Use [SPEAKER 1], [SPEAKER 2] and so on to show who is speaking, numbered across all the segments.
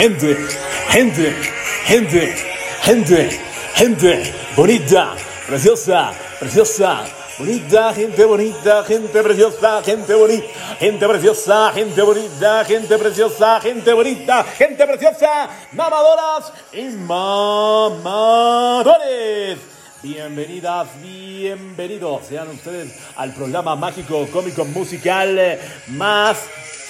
[SPEAKER 1] Gente, gente, gente, gente, gente, bonita, preciosa, preciosa, bonita, gente bonita, gente preciosa, gente bonita, gente preciosa, gente bonita, gente preciosa, gente bonita, gente preciosa, mamadoras y mamadores. Bienvenidas, bienvenidos sean ustedes al programa mágico, cómico, musical eh, más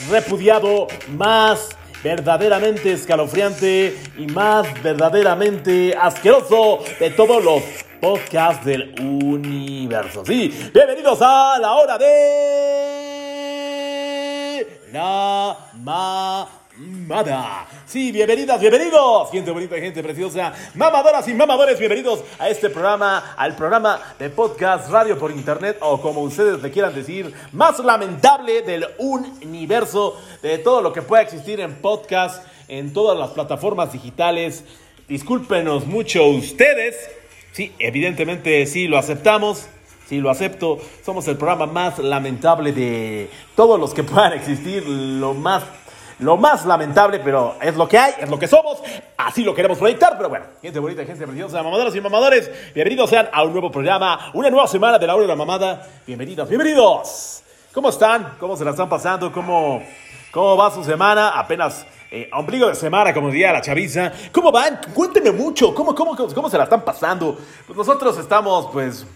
[SPEAKER 1] repudiado, más verdaderamente escalofriante y más verdaderamente asqueroso de todos los podcasts del universo. Sí, bienvenidos a la hora de la mamada. Sí, bienvenidas, bienvenidos, gente bonita, gente preciosa, mamadoras y mamadores, bienvenidos a este programa, al programa de podcast radio por internet o como ustedes le quieran decir, más lamentable del universo, de todo lo que pueda existir en podcast, en todas las plataformas digitales. Discúlpenos mucho ustedes. Sí, evidentemente sí lo aceptamos. Sí, lo acepto. Somos el programa más lamentable de todos los que puedan existir. Lo más, lo más lamentable, pero es lo que hay, es lo que somos. Así lo queremos proyectar. Pero bueno, gente bonita, gente preciosa, mamadoras y mamadores. Bienvenidos sean a un nuevo programa, una nueva semana de la hora de la mamada. Bienvenidos, bienvenidos. ¿Cómo están? ¿Cómo se la están pasando? ¿Cómo, cómo va su semana? Apenas eh, ombligo de semana, como diría la chaviza. ¿Cómo van? Cuéntenme mucho. ¿Cómo, cómo, cómo, se la están pasando? Pues nosotros estamos, pues,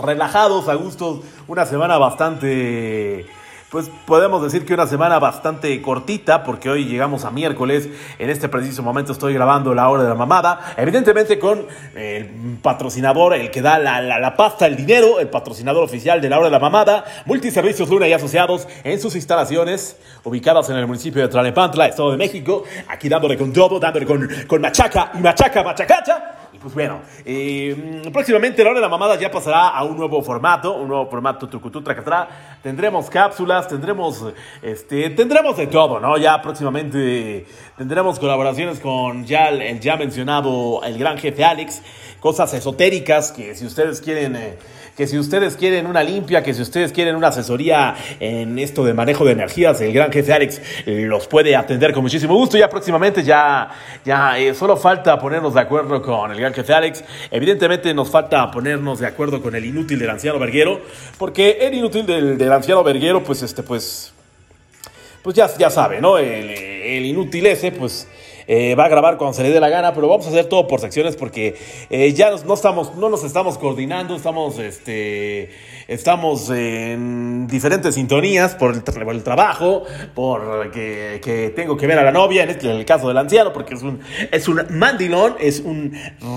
[SPEAKER 1] relajados, a gusto. Una semana bastante... Pues podemos decir que una semana bastante cortita, porque hoy llegamos a miércoles. En este preciso momento estoy grabando la hora de la mamada. Evidentemente con el patrocinador, el que da la, la, la pasta, el dinero, el patrocinador oficial de la hora de la mamada, Multiservicios Luna y Asociados, en sus instalaciones, ubicadas en el municipio de Tlalnepantla, Estado de México. Aquí dándole con todo, dándole con, con machaca y machaca, machacacha. Pues bueno, eh, próximamente la hora de la mamada ya pasará a un nuevo formato, un nuevo formato trucutú tracatrá. Tendremos cápsulas, tendremos, este, tendremos de todo, ¿no? Ya próximamente tendremos colaboraciones con ya el ya mencionado el gran jefe Alex, cosas esotéricas que si ustedes quieren... eh, que si ustedes quieren una limpia, que si ustedes quieren una asesoría en esto de manejo de energías, el gran jefe Alex los puede atender con muchísimo gusto. Ya próximamente ya, ya eh, solo falta ponernos de acuerdo con el gran jefe Alex. Evidentemente nos falta ponernos de acuerdo con el inútil del anciano verguero, porque el inútil del, del anciano verguero, pues este, pues, pues ya, ya sabe, ¿no? El, el inútil ese, pues eh, va a grabar cuando se le dé la gana, pero vamos a hacer todo por secciones porque eh, ya no, estamos, no nos estamos coordinando, estamos, este, estamos en diferentes sintonías por el, trabajo, por que, tengo que ver a la novia, en, este, el caso del anciano, porque es un, es un mandilón, es un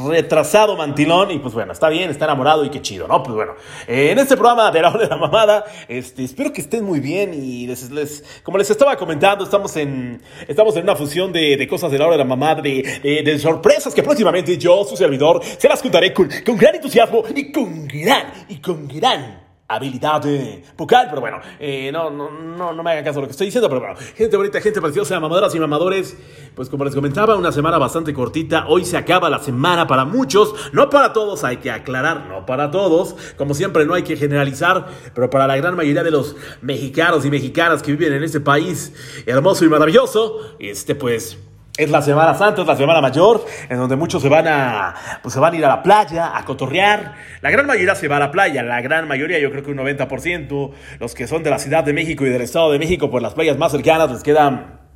[SPEAKER 1] retrasado mantilón, y pues bueno, está bien, está enamorado y qué chido, ¿no? Pues bueno, eh, en este programa de la hora de la mamada, este, espero que estén muy bien y les, les- como les estaba comentando, estamos en, estamos en una fusión de, de cosas de la hora de la mamada, de, de- de sorpresas que próximamente yo, su servidor, se las contaré con, con gran entusiasmo y con gran, y con gran habilidad eh, vocal, pero bueno, eh, no, no, no, no me hagan caso de lo que estoy diciendo, pero bueno, gente bonita, gente preciosa, mamadoras y mamadores, pues como les comentaba, una semana bastante cortita, hoy se acaba la semana para muchos, no para todos, hay que aclarar, no para todos, como siempre no hay que generalizar, pero para la gran mayoría de los mexicanos y mexicanas que viven en este país hermoso y maravilloso, este pues... Es la Semana Santa, es la Semana Mayor, en donde muchos se van a, pues se van a ir a la playa, a cotorrear. La gran mayoría se va a la playa, la gran mayoría, yo creo que un 90%, los que son de la Ciudad de México y del Estado de México, pues las playas más cercanas les quedan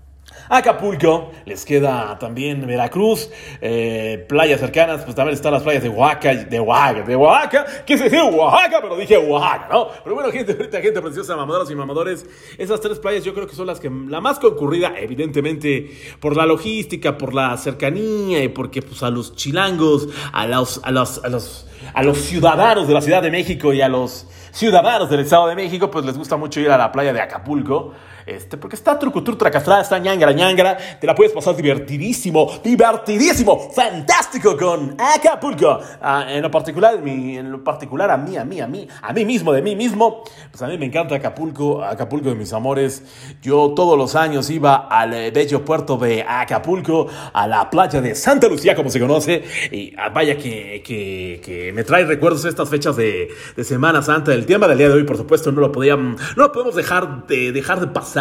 [SPEAKER 1] Acapulco, les queda también Veracruz, eh, playas cercanas, pues también están las playas de Oaxaca, de Oaxaca, de Oaxaca, quise decir Oaxaca, pero dije Oaxaca, ¿no? Pero bueno, gente, ahorita gente preciosa, mamadoras y mamadores, esas tres playas yo creo que son las que, la más concurrida, evidentemente, por la logística, por la cercanía y porque pues a los chilangos, a los, a los, a los, a los ciudadanos de la Ciudad de México y a los ciudadanos del Estado de México, pues les gusta mucho ir a la playa de Acapulco. Este, porque está trucutru, tracastrada, está ñangara, ñangara, te la puedes pasar divertidísimo, divertidísimo, fantástico con Acapulco. Ah, en lo particular, en, lo particular a mí, a mí, a mí, a mí mismo, de mí mismo, pues a mí me encanta Acapulco, Acapulco de mis amores. Yo todos los años iba al eh, bello puerto de Acapulco, a la playa de Santa Lucía, como se conoce, y ah, vaya que, que, que me trae recuerdos estas fechas de, de Semana Santa. El tema del día de hoy, por supuesto, no lo podíamos, no podemos dejar de, dejar de pasar,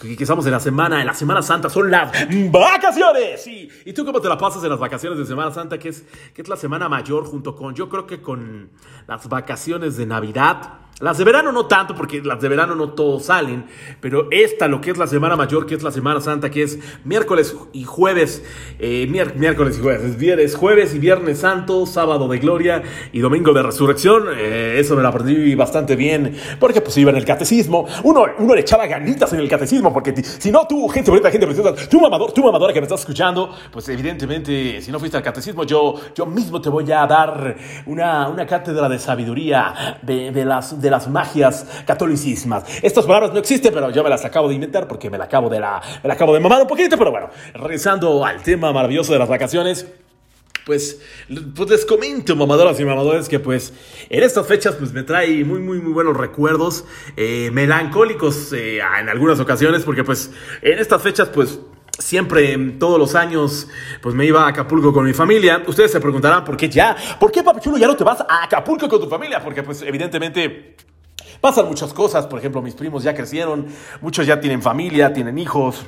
[SPEAKER 1] que, estamos en la semana, en la Semana Santa, son las vacaciones. ¿Y, ¿Y tú cómo te la pasas en las vacaciones de Semana Santa, que es, que es la semana mayor junto con, yo creo que con las vacaciones de Navidad? Las de verano no tanto, porque las de verano no todos salen, pero esta, lo que es la Semana Mayor, que es la Semana Santa, que es miércoles y jueves, eh, miércoles y jueves, es viernes, jueves y viernes santo, sábado de gloria y domingo de resurrección, eh, eso me lo aprendí bastante bien, porque pues iba en el catecismo, uno, uno le echaba ganitas en el catecismo, porque si no tú, gente bonita, gente preciosa, tú mamador, tú mamadora que me estás escuchando, pues evidentemente, si no fuiste al catecismo, yo, yo mismo te voy a dar una, una cátedra de sabiduría de, de las, las magias catolicismas. Estas palabras no existen, pero yo me las acabo de inventar porque me la acabo de, la, me la acabo de mamar un poquito, pero bueno, regresando al tema maravilloso de las vacaciones. Pues, pues les comento, mamadoras y mamadores, que pues en estas fechas pues me trae muy, muy, muy buenos recuerdos, eh, melancólicos eh, en algunas ocasiones, porque pues en estas fechas pues siempre, todos los años, pues me iba a Acapulco con mi familia. Ustedes se preguntarán, ¿por qué ya? ¿Por qué, papi chulo, ya no te vas a Acapulco con tu familia? Porque pues evidentemente... Pasan muchas cosas, por ejemplo, mis primos ya crecieron, muchos ya tienen familia, tienen hijos,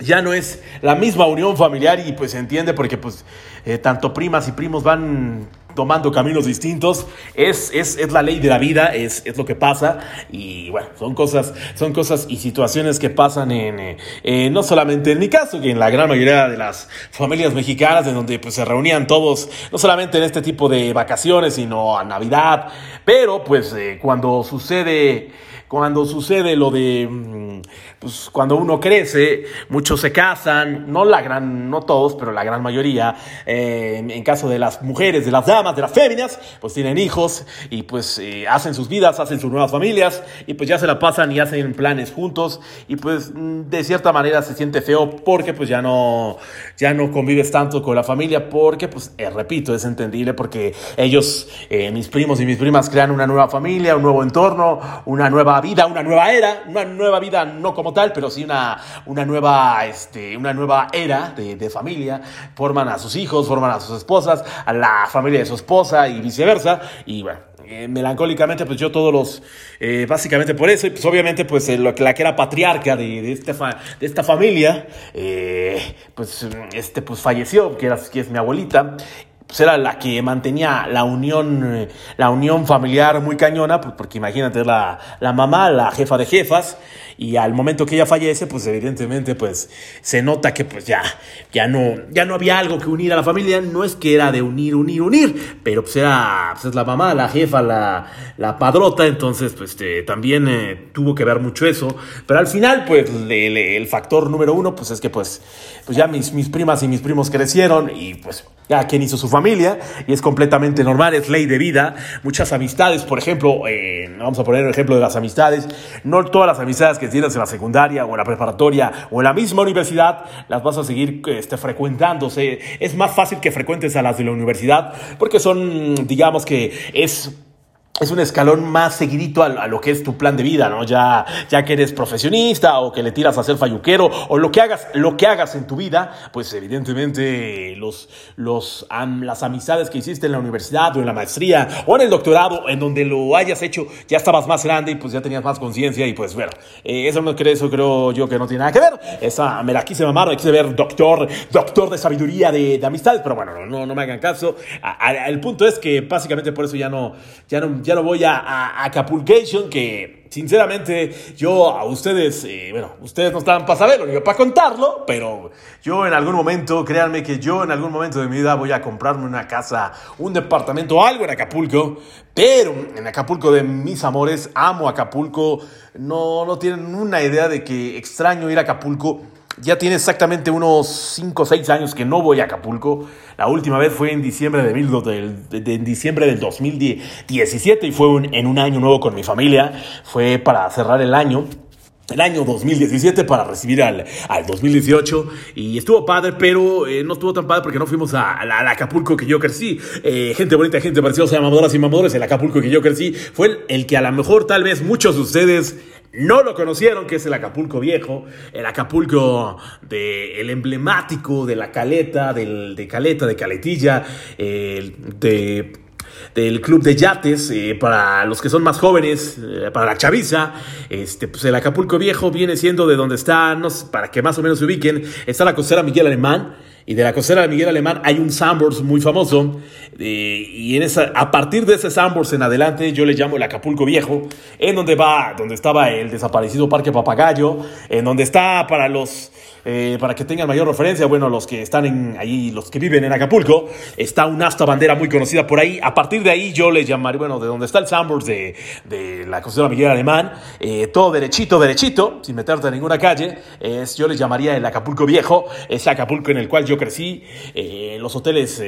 [SPEAKER 1] ya no es la misma unión familiar y pues se entiende porque pues eh, tanto primas y primos van tomando caminos distintos, es, es, es la ley de la vida, es, es lo que pasa. Y bueno, son cosas, son cosas y situaciones que pasan en, eh, eh, no solamente en mi caso, que en la gran mayoría de las familias mexicanas en donde pues se reunían todos, no solamente en este tipo de vacaciones, sino a Navidad, pero pues eh, cuando sucede cuando sucede lo de, mm, pues cuando uno crece, muchos se casan, no la gran, no todos, pero la gran mayoría, eh, en caso de las mujeres, de las damas, de las féminas, pues tienen hijos y pues eh, hacen sus vidas, hacen sus nuevas familias y pues ya se la pasan y hacen planes juntos y pues mm, de cierta manera se siente feo porque pues ya no, ya no convives tanto con la familia porque pues eh, repito, es entendible porque ellos, eh, mis primos y mis primas crean una nueva familia, un nuevo entorno, una nueva vida, una nueva era, una nueva vida no como tal, pero sí una, una, nueva, este, una nueva era de, familia, forman a sus hijos, forman a sus esposas, a la familia de su esposa y viceversa, y bueno, eh, melancólicamente, pues yo todos los, eh, básicamente por eso, y pues obviamente, pues eh, lo la que era patriarca de, de, esta, fa- de esta familia, eh, pues, este, pues falleció, que, era, que es mi abuelita, pues era la que mantenía la unión, eh, la unión familiar muy cañona, pues porque imagínate, la, la mamá, la jefa de jefas, y al momento que ella fallece, pues evidentemente, pues se nota que pues ya, ya no, ya no había algo que unir a la familia, no es que era de unir, unir, unir, pero pues era, pues es la mamá, la jefa, la, la padrota, entonces pues este, también eh, tuvo que ver mucho eso, pero al final, pues el factor número uno, pues es que pues, pues ya mis, mis primas y mis primos crecieron y pues ya quien hizo su familia y es completamente normal, es ley de vida. Muchas amistades, por ejemplo, eh, vamos a poner un ejemplo de las amistades, no todas las amistades que tienes en la secundaria o en la preparatoria o en la misma universidad las vas a seguir este, frecuentándose. Es más fácil que frecuentes a las de la universidad porque son, digamos que es es un escalón más seguidito a, lo que es tu plan de vida, ¿no? Ya, ya que eres profesionista o que le tiras a ser falluquero o lo que hagas, lo que hagas en tu vida, pues evidentemente los, los, las amistades que hiciste en la universidad o en la maestría o en el doctorado, en donde lo hayas hecho, ya estabas más grande y pues ya tenías más conciencia y pues bueno, eh, eso no creo, eso creo yo que no tiene nada que ver. Esa me la quise mamar, me quise ver doctor, doctor de sabiduría de, de amistades, pero bueno, no, no, me hagan caso. A- a- el punto es que básicamente por eso ya no, ya no, no voy a, a, a Acapulcation, que sinceramente yo a ustedes, eh, bueno, ustedes no estaban para saberlo, ni para contarlo, pero yo en algún momento, créanme que yo en algún momento de mi vida voy a comprarme una casa, un departamento, algo en Acapulco, pero en Acapulco de mis amores, amo Acapulco, no, no tienen una idea de que extraño ir a Acapulco. Ya tiene exactamente unos 5 o 6 años que no voy a Acapulco. La última vez fue en diciembre, de, mil- de- en diciembre del 2017 y fue en un año nuevo con mi familia. Fue para cerrar el año. el año 2017 para recibir al, al 2018 y estuvo padre, pero eh, no estuvo tan padre porque no fuimos al Acapulco que yo crecí. Eh, gente bonita, gente preciosa, mamadoras y mamadores, el Acapulco que yo crecí fue el, el que a lo mejor tal vez muchos de ustedes no lo conocieron, que es el Acapulco viejo, el Acapulco de, el emblemático de la caleta, del, de caleta, de caletilla, el de del club de yates eh, para los que son más jóvenes, eh, para la chaviza. Este, pues el Acapulco Viejo viene siendo de donde está, para que más o menos se ubiquen, está la costera Miguel Alemán. Y de la costera de Miguel Alemán hay un Sambors muy famoso. Eh, y en esa, a partir de ese Sambors en adelante, yo le llamo el Acapulco Viejo, en donde va, donde estaba el desaparecido Parque Papagayo, en donde está para los eh, para que tengan mayor referencia, bueno, los que están en, ahí, los que viven en Acapulco, está una asta bandera muy conocida por ahí. A partir de ahí yo le llamaré, bueno, de donde está el Sambors de, de la costera Miguel Alemán, eh, todo derechito, derechito, sin meterte en ninguna calle, yo le llamaría el Acapulco Viejo, ese Acapulco en el cual yo crecí, los hoteles,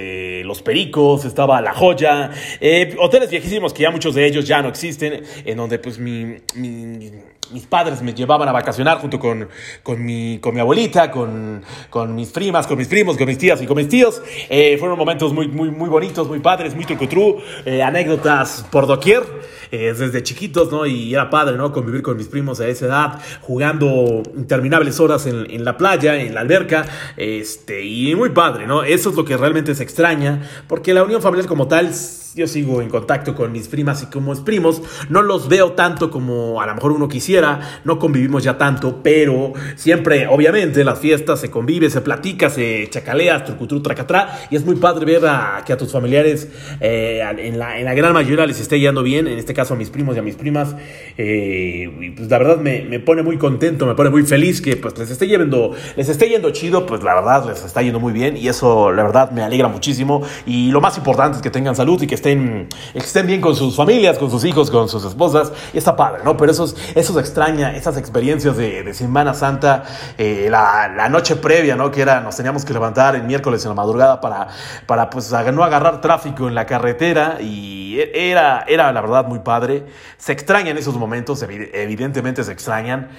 [SPEAKER 1] Los Pericos, estaba La Joya, eh, hoteles viejísimos que ya muchos de ellos ya no existen, en donde pues mi- mi mis padres me llevaban a vacacionar junto con, con, mi, con mi abuelita, con, con mis primas, con mis primos, con mis tías y con mis tíos. Eh, fueron momentos muy, muy, muy bonitos, muy padres, muy trucutru, eh, anécdotas por doquier, eh, desde chiquitos, ¿no? Y era padre, ¿no? Convivir con mis primos a esa edad, jugando interminables horas en, en la playa, en la alberca, este, y muy padre, ¿no? Eso es lo que realmente se extraña, porque la unión familiar como tal yo sigo en contacto con mis primas y como mis primos, no los veo tanto como a lo mejor uno quisiera, no convivimos ya tanto, pero siempre, obviamente, en las fiestas se convive, se platica, se chacalea, trucutru, tracatrá, y es muy padre ver a, que a tus familiares eh, en, la, en la gran mayoría les esté yendo bien, en este caso a mis primos y a mis primas, eh, pues la verdad me, me pone muy contento, me pone muy feliz que pues les esté yendo, les esté yendo chido, pues la verdad les está yendo muy bien, y eso la verdad me alegra muchísimo, y lo más importante es que tengan salud y que estén, estén bien con sus familias, con sus hijos, con sus esposas, y está padre, ¿no? Pero eso, es- eso extraña, esas experiencias de, de Semana Santa, eh, la, la noche previa, ¿no? Que era, nos teníamos que levantar el miércoles en la madrugada para, para pues, no agarrar tráfico en la carretera, y era, era la verdad muy padre. Se extrañan esos momentos, evi- evidentemente se extrañan.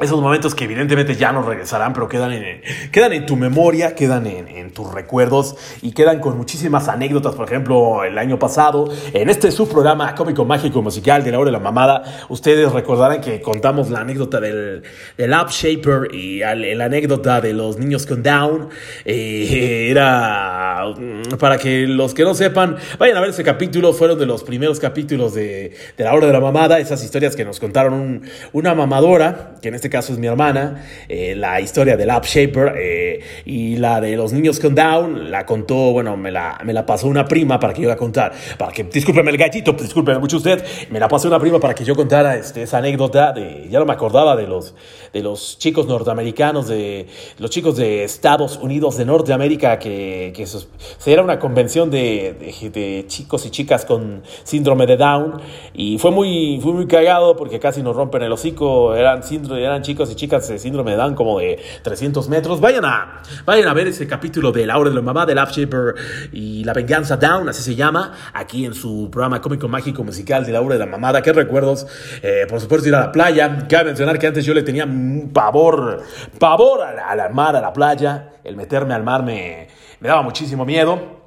[SPEAKER 1] Esos momentos que evidentemente ya no regresarán, pero quedan en, quedan en tu memoria, quedan en, tus recuerdos y quedan con muchísimas anécdotas. Por ejemplo, el año pasado, en este subprograma cómico mágico musical de la hora de la mamada, ustedes recordarán que contamos la anécdota del, del App Shaper y al- la anécdota de los niños con Down. Eh, era mm, para que los que no sepan, vayan a ver ese capítulo, fueron de los primeros capítulos de, de la hora de la mamada, esas historias que nos contaron un- una mamadora, que en este caso es mi hermana, eh, la historia del App Shaper eh, y la de los niños con Down, la contó, bueno, me la, me la pasó una prima para que yo la contara, para que, discúlpeme el gallito, discúlpeme mucho usted, me la pasó una prima para que yo contara este, esa anécdota de, ya no me acordaba de los, de los chicos norteamericanos, de los chicos de Estados Unidos de Norteamérica, que, que sus- era una convención de, de- de chicos y chicas con síndrome de Down, y fue muy, fue muy cagado porque casi nos rompen el hocico, eran, síndrome, eran chicos y chicas de síndrome de Down como de 300 metros, vayan a, vayan a ver ese capítulo de La Hora de la Mamá, del App Shaper y La Venganza Down, así se llama, aquí en su programa cómico mágico musical de La Hora de la Mamada, qué recuerdos, Eh, por supuesto ir a la playa, cabe mencionar que antes yo le tenía pavor, pavor al mar, a la playa, el meterme al mar me daba muchísimo miedo.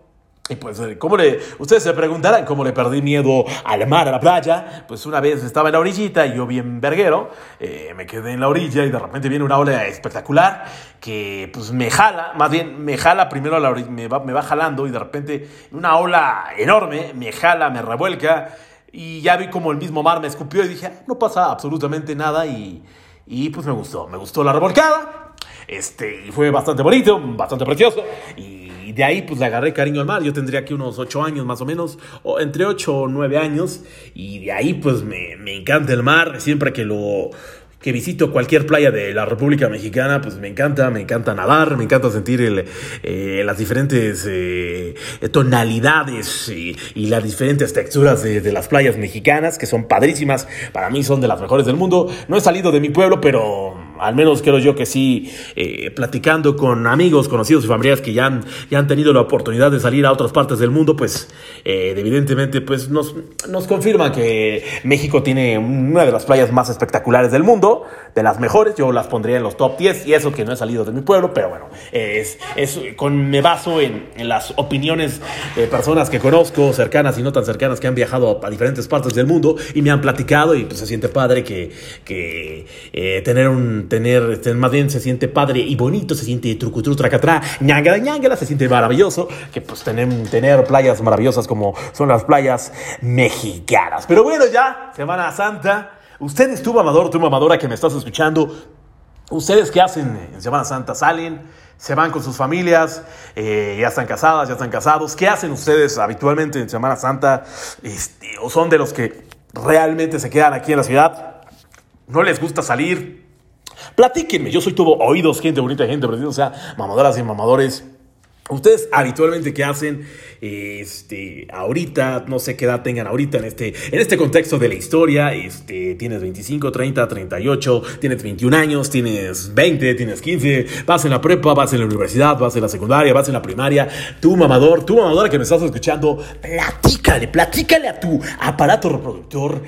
[SPEAKER 1] Y pues, eh, ¿cómo le, ustedes se preguntarán cómo le perdí miedo al mar, a la playa. Pues una vez estaba en la orillita y yo bien verguero, eh, me quedé en la orilla y de repente viene una ola espectacular que pues me jala, más bien me jala primero a la orilla, me va, me va jalando y de repente una ola enorme me jala, me revuelca y ya vi como el mismo mar me escupió y dije, "Ah, no pasa absolutamente nada y, y pues me gustó, me gustó la revolcada. Este, y fue bastante bonito, bastante precioso. De ahí pues le agarré cariño al mar. Yo tendría aquí unos 8 años más o menos, o entre 8 o 9 años. Y de ahí pues me, me encanta el mar. Siempre que lo que visito cualquier playa de la República Mexicana, pues me encanta, me encanta nadar, me encanta sentir el, eh, las diferentes eh, tonalidades y, y las diferentes texturas de, de las playas mexicanas, que son padrísimas, para mí son de las mejores del mundo. No he salido de mi pueblo, pero al menos creo yo que sí, eh, platicando con amigos, conocidos y familiares que ya han, ya han tenido la oportunidad de salir a otras partes del mundo, pues eh, evidentemente pues nos, nos confirma que México tiene una de las playas más espectaculares del mundo. De las mejores, yo las pondría en los top 10 y eso que no he salido de mi pueblo, pero bueno, es, es con, me baso en, en las opiniones de personas que conozco, cercanas y no tan cercanas, que han viajado a diferentes partes del mundo y me han platicado y pues se siente padre que, que eh, tener un, tener, más bien se siente padre y bonito, se siente trucutru, tracatrá, ñangala, ñangala, se siente maravilloso, que pues tener, tener playas maravillosas como son las playas mexicanas. Pero bueno, ya, Semana Santa. Ustedes, tú mamador, tú mamadora que me estás escuchando, ¿ustedes qué hacen en Semana Santa? ¿Salen? ¿Se van con sus familias? Eh, ¿Ya están casadas? ¿Ya están casados? ¿Qué hacen ustedes habitualmente en Semana Santa? Este, ¿O son de los que realmente se quedan aquí en la ciudad? ¿No les gusta salir? Platíquenme, yo soy todo oídos, gente bonita, gente preciosa, mamadoras y mamadores. Ustedes habitualmente qué hacen, este, ahorita, no sé qué edad tengan ahorita en este, en este contexto de la historia, este, tienes 25, 30, 38, tienes 21 años, tienes 20, tienes 15, vas en la prepa, vas en la universidad, vas en la secundaria, vas en la primaria, tú mamador, tú mamadora que me estás escuchando, platícale, platícale a tu aparato reproductor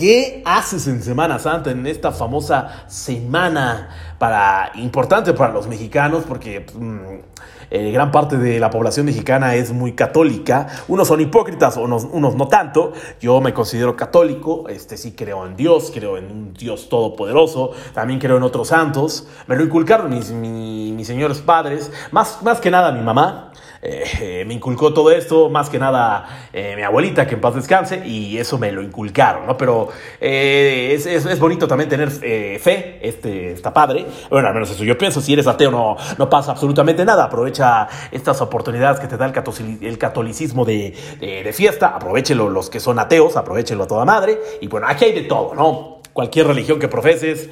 [SPEAKER 1] ¿Qué haces en Semana Santa, en esta famosa semana para, importante para los mexicanos? Porque mm, eh, gran parte de la población mexicana es muy católica. Unos son hipócritas, unos, unos no tanto. Yo me considero católico, este sí creo en Dios, creo en un Dios todopoderoso, también creo en otros santos. Me lo inculcaron mis, mis, mis señores padres, más, más que nada mi mamá. Eh, me inculcó todo esto, más que nada eh, mi abuelita, que en paz descanse, y eso me lo inculcaron, ¿no? Pero eh, es, es, bonito también tener fe, este, está padre. Bueno, al menos eso yo pienso, si eres ateo no, no pasa absolutamente nada, aprovecha estas oportunidades que te da el, catolicismo, el catolicismo de, de, de, fiesta, aprovechelo los que son ateos, aprovechenlo a toda madre, y bueno, aquí hay de todo, ¿no? Cualquier religión que profeses,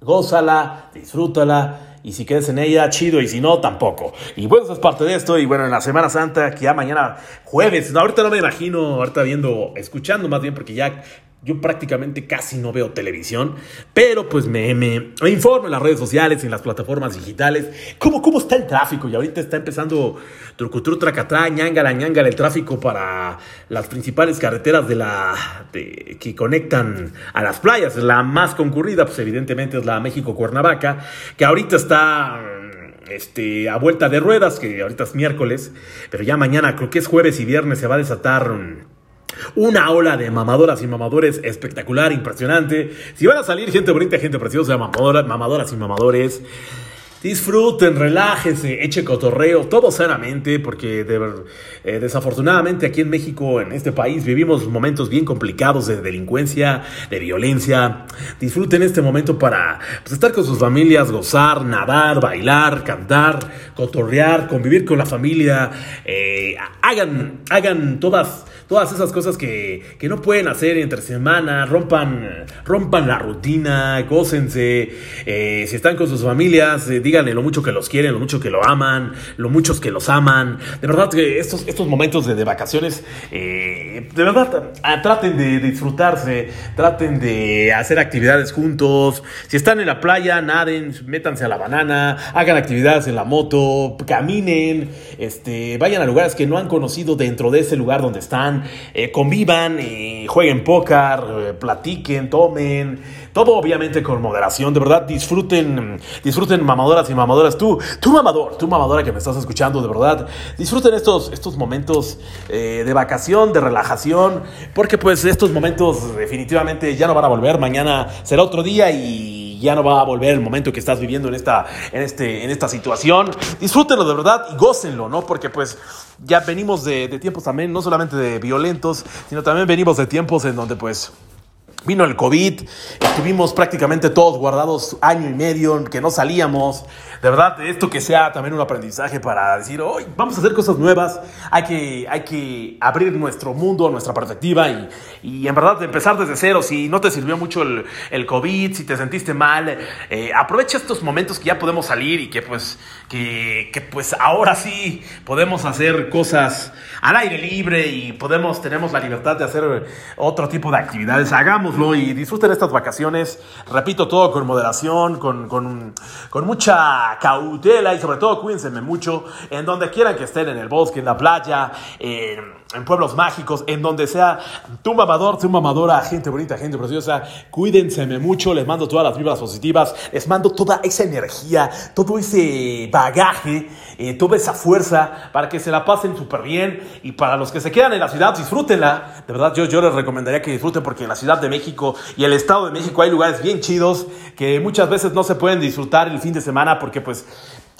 [SPEAKER 1] gózala, disfrútala y si quedes en ella, chido, y si no, tampoco. Y bueno, eso es parte de esto, y bueno, en la Semana Santa, que ya mañana jueves, no, ahorita no me imagino, ahorita viendo, escuchando más bien, porque ya yo prácticamente casi no veo televisión, pero pues me, me, informo en las redes sociales, en las plataformas digitales, cómo, cómo está el tráfico. Y ahorita está empezando trucutru, tracatá, ñangala, ñangala, el tráfico para las principales carreteras de la, que conectan a las playas. La más concurrida, pues evidentemente es la México-Cuernavaca, que ahorita está este, a vuelta de ruedas, que ahorita es miércoles, pero ya mañana, creo que es jueves y viernes, se va a desatar una ola de mamadoras y mamadores espectacular, impresionante. Si van a salir gente bonita, gente preciosa, mamadoras, mamadoras y mamadores, disfruten, relájense, eche cotorreo, todo sanamente, porque eh, desafortunadamente aquí en México, en este país, vivimos momentos bien complicados de delincuencia, de violencia. Disfruten este momento para pues, estar con sus familias, gozar, nadar, bailar, cantar, cotorrear, convivir con la familia. Eh, hagan, hagan todas todas esas cosas que, que, no pueden hacer entre semana, rompan, rompan la rutina, gócense, eh, si están con sus familias, eh, díganle lo mucho que los quieren, lo mucho que lo aman, lo muchos que los aman. De verdad que estos, estos momentos de, de vacaciones, eh, de verdad, traten de, de, disfrutarse, traten de hacer actividades juntos. Si están en la playa, naden, métanse a la banana, hagan actividades en la moto, caminen, este, vayan a lugares que no han conocido dentro de ese lugar donde están eh, convivan, eh, jueguen póker, eh, platiquen, tomen, todo obviamente con moderación, de verdad disfruten, disfruten mamadoras y mamadoras, tú, tú mamador, tú mamadora que me estás escuchando, de verdad, disfruten estos, estos momentos de vacación, de relajación, porque pues estos momentos definitivamente ya no van a volver, mañana será otro día y ya no va a volver el momento que estás viviendo en esta, en este, en esta situación. Disfrútenlo de verdad y gócenlo, ¿no? Porque pues ya venimos de, de tiempos también, no solamente de violentos, sino también venimos de tiempos en donde pues Vino el COVID, estuvimos prácticamente todos guardados año y medio, que no salíamos. De verdad, esto que sea también un aprendizaje para decir, hoy vamos a hacer cosas nuevas, hay que, hay que abrir nuestro mundo, nuestra perspectiva y, y en verdad empezar desde cero. Si no te sirvió mucho el, el COVID, si te sentiste mal, eh, aprovecha estos momentos que ya podemos salir y que pues, que, que pues ahora sí podemos hacer cosas al aire libre y podemos, tenemos la libertad de hacer otro tipo de actividades. Hagamos y disfruten estas vacaciones. Repito, todo con moderación, con, con, con, mucha cautela y sobre todo cuídense mucho en donde quieran que estén, en el bosque, en la playa, en, en pueblos mágicos, en donde sea tu mamador, tu mamadora, gente bonita, gente preciosa, cuídense mucho, les mando todas las vibras positivas, les mando toda esa energía, todo ese bagaje, eh, toda esa fuerza para que se la pasen súper bien y para los que se quedan en la ciudad, disfrútenla. De verdad, yo, yo les recomendaría que disfruten porque en la Ciudad de México y el Estado de México hay lugares bien chidos que muchas veces no se pueden disfrutar el fin de semana porque pues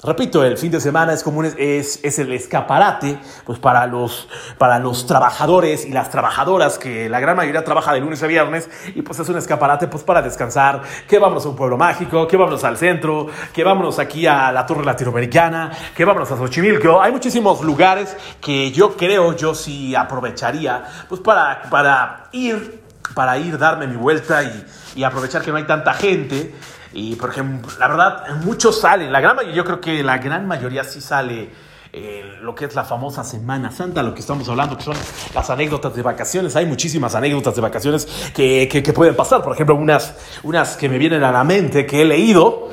[SPEAKER 1] Repito, el fin de semana es como es, es, el escaparate pues para los, para los trabajadores y las trabajadoras, que la gran mayoría trabaja de lunes a viernes, y pues es un escaparate pues para descansar, que vámonos a un pueblo mágico, que vámonos al centro, que vámonos aquí a la Torre Latinoamericana, que vámonos a Xochimilco. Hay muchísimos lugares que yo creo, yo sí aprovecharía pues para, para ir, para ir, darme mi vuelta y, y aprovechar que no hay tanta gente. Y porque la verdad, muchos salen, la gran mayoría, yo creo que la gran mayoría sí sale eh, lo que es la famosa Semana Santa, lo que estamos hablando, que son las anécdotas de vacaciones. Hay muchísimas anécdotas de vacaciones que, que, que pueden pasar. Por ejemplo, unas, unas que me vienen a la mente que he leído.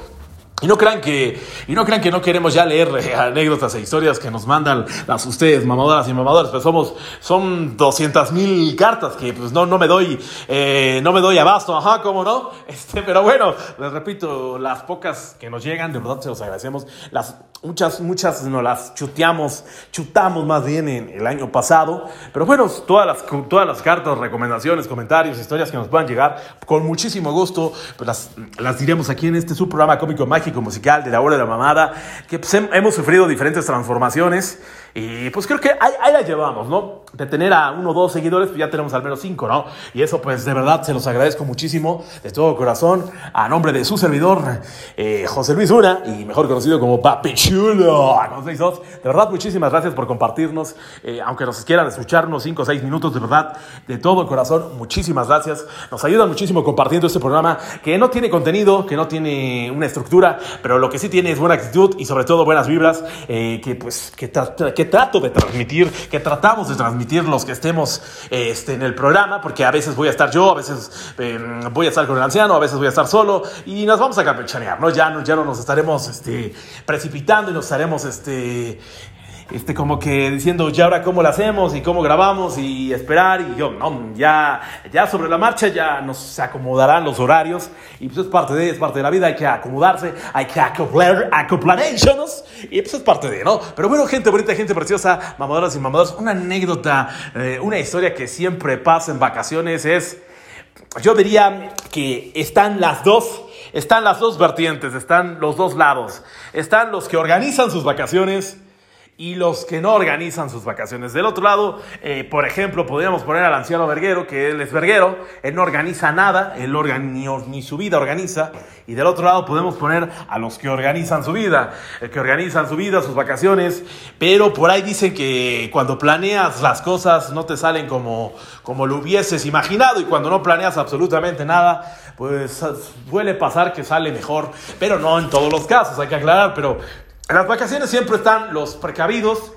[SPEAKER 1] Y no crean que, y no crean que no queremos ya leer anécdotas e historias que nos mandan las ustedes, mamadoras y mamadores, pues somos, son 200 mil cartas que pues no, no me doy, eh, no me doy abasto, ajá, cómo no, este, pero bueno, les repito, las pocas que nos llegan, de verdad se los agradecemos, las muchas, muchas nos las chuteamos, chutamos más bien en el año pasado, pero bueno, todas las, todas las cartas, recomendaciones, comentarios, historias que nos puedan llegar, con muchísimo gusto, pues las, las diremos aquí en este su programa cómico mágico musical de la hora de la mamada, que pues, hemos sufrido diferentes transformaciones y pues creo que ahí, ahí, la llevamos, ¿no? De tener a uno o dos seguidores, pues ya tenemos al menos cinco, ¿no? Y eso pues de verdad se los agradezco muchísimo, de todo corazón, a nombre de su servidor, eh, José Luis Una, y mejor conocido como Papi Chulo, de verdad muchísimas gracias por compartirnos, eh, aunque nos quieran escucharnos cinco o seis minutos, de verdad, de todo corazón, muchísimas gracias, nos ayudan muchísimo compartiendo este programa que no tiene contenido, que no tiene una estructura, pero lo que sí tiene es buena actitud y sobre todo buenas vibras, eh, que pues que, que, trato de transmitir, que tratamos de transmitir los que estemos este, en el programa, porque a veces voy a estar yo, a veces eh, voy a estar con el anciano, a veces voy a estar solo y nos vamos a campechanear, ¿no? Ya no, ya no nos estaremos este, precipitando y nos estaremos este, este, como que diciendo, ya ahora cómo lo hacemos y cómo grabamos y esperar. Y yo, no, ya, ya sobre la marcha ya nos acomodarán los horarios. Y pues es parte de, es parte de la vida, hay que acomodarse, hay que acoplar, acoplations. Y pues es parte de, ¿no? Pero bueno, gente bonita, gente preciosa, mamadoras y mamadoras, una anécdota, eh, una historia que siempre pasa en vacaciones es, yo diría que están las dos. Están las dos vertientes, están los dos lados. Están los que organizan sus vacaciones y los que no organizan sus vacaciones. Del otro lado, eh, por ejemplo, podríamos poner al anciano verguero, que él es verguero, él no organiza nada, él ni, ni, su vida organiza. Y del otro lado podemos poner a los que organizan su vida, el que organizan su vida, sus vacaciones, pero por ahí dicen que cuando planeas las cosas no te salen como, como lo hubieses imaginado y cuando no planeas absolutamente nada, pues suele pasar que sale mejor, pero no en todos los casos, hay que aclarar, pero en las vacaciones siempre están los precavidos,